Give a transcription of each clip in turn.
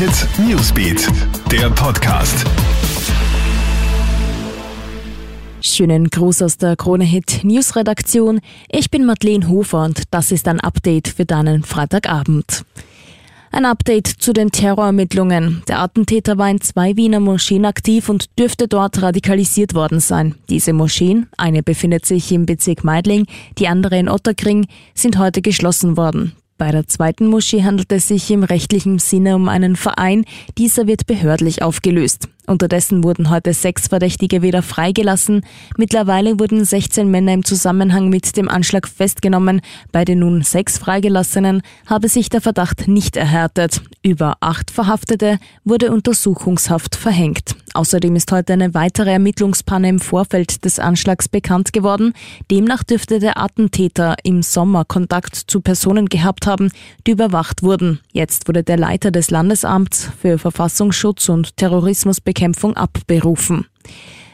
Hit Newsbeat, der Podcast. Schönen Gruß aus der Krone Hit News Redaktion. Ich bin Madeleine Hofer und das ist ein Update für deinen Freitagabend. Ein Update zu den Terrorermittlungen. Der Attentäter war in zwei Wiener Moscheen aktiv und dürfte dort radikalisiert worden sein. Diese Moscheen, eine befindet sich im Bezirk Meidling, die andere in Otterkring, sind heute geschlossen worden. Bei der zweiten Moschee handelt es sich im rechtlichen Sinne um einen Verein. Dieser wird behördlich aufgelöst. Unterdessen wurden heute sechs Verdächtige wieder freigelassen. Mittlerweile wurden 16 Männer im Zusammenhang mit dem Anschlag festgenommen. Bei den nun sechs Freigelassenen habe sich der Verdacht nicht erhärtet. Über acht Verhaftete wurde Untersuchungshaft verhängt. Außerdem ist heute eine weitere Ermittlungspanne im Vorfeld des Anschlags bekannt geworden. Demnach dürfte der Attentäter im Sommer Kontakt zu Personen gehabt haben, die überwacht wurden. Jetzt wurde der Leiter des Landesamts für Verfassungsschutz und Terrorismus Bekämpfung abberufen.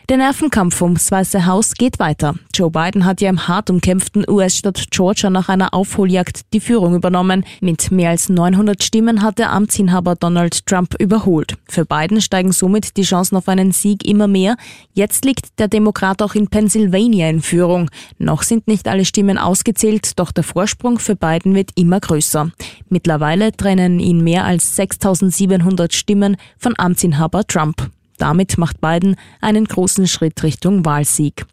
Der Nervenkampf ums Weiße Haus geht weiter. Joe Biden hat ja im hart umkämpften US-Stadt Georgia nach einer Aufholjagd die Führung übernommen. Mit mehr als 900 Stimmen hat der Amtsinhaber Donald Trump überholt. Für Biden steigen somit die Chancen auf einen Sieg immer mehr. Jetzt liegt der Demokrat auch in Pennsylvania in Führung. Noch sind nicht alle Stimmen ausgezählt, doch der Vorsprung für Biden wird immer größer. Mittlerweile trennen ihn mehr als 6700 Stimmen von Amtsinhaber Trump. Damit macht Biden einen großen Schritt Richtung Wahlsieg.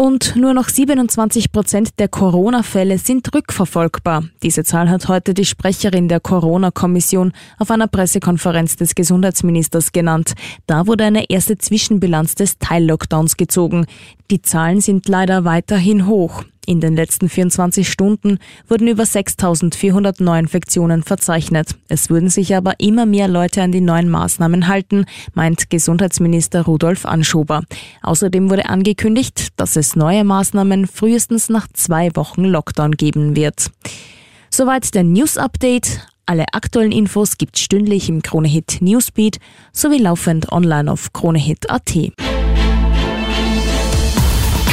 Und nur noch 27 Prozent der Corona-Fälle sind rückverfolgbar. Diese Zahl hat heute die Sprecherin der Corona-Kommission auf einer Pressekonferenz des Gesundheitsministers genannt. Da wurde eine erste Zwischenbilanz des Teil-Lockdowns gezogen. Die Zahlen sind leider weiterhin hoch. In den letzten 24 Stunden wurden über 6.400 Neuinfektionen verzeichnet. Es würden sich aber immer mehr Leute an die neuen Maßnahmen halten, meint Gesundheitsminister Rudolf Anschober. Außerdem wurde angekündigt, dass es neue Maßnahmen frühestens nach zwei Wochen Lockdown geben wird. Soweit der News Update. Alle aktuellen Infos gibt's stündlich im Kronehit Newsbeat sowie laufend online auf kronehit.at.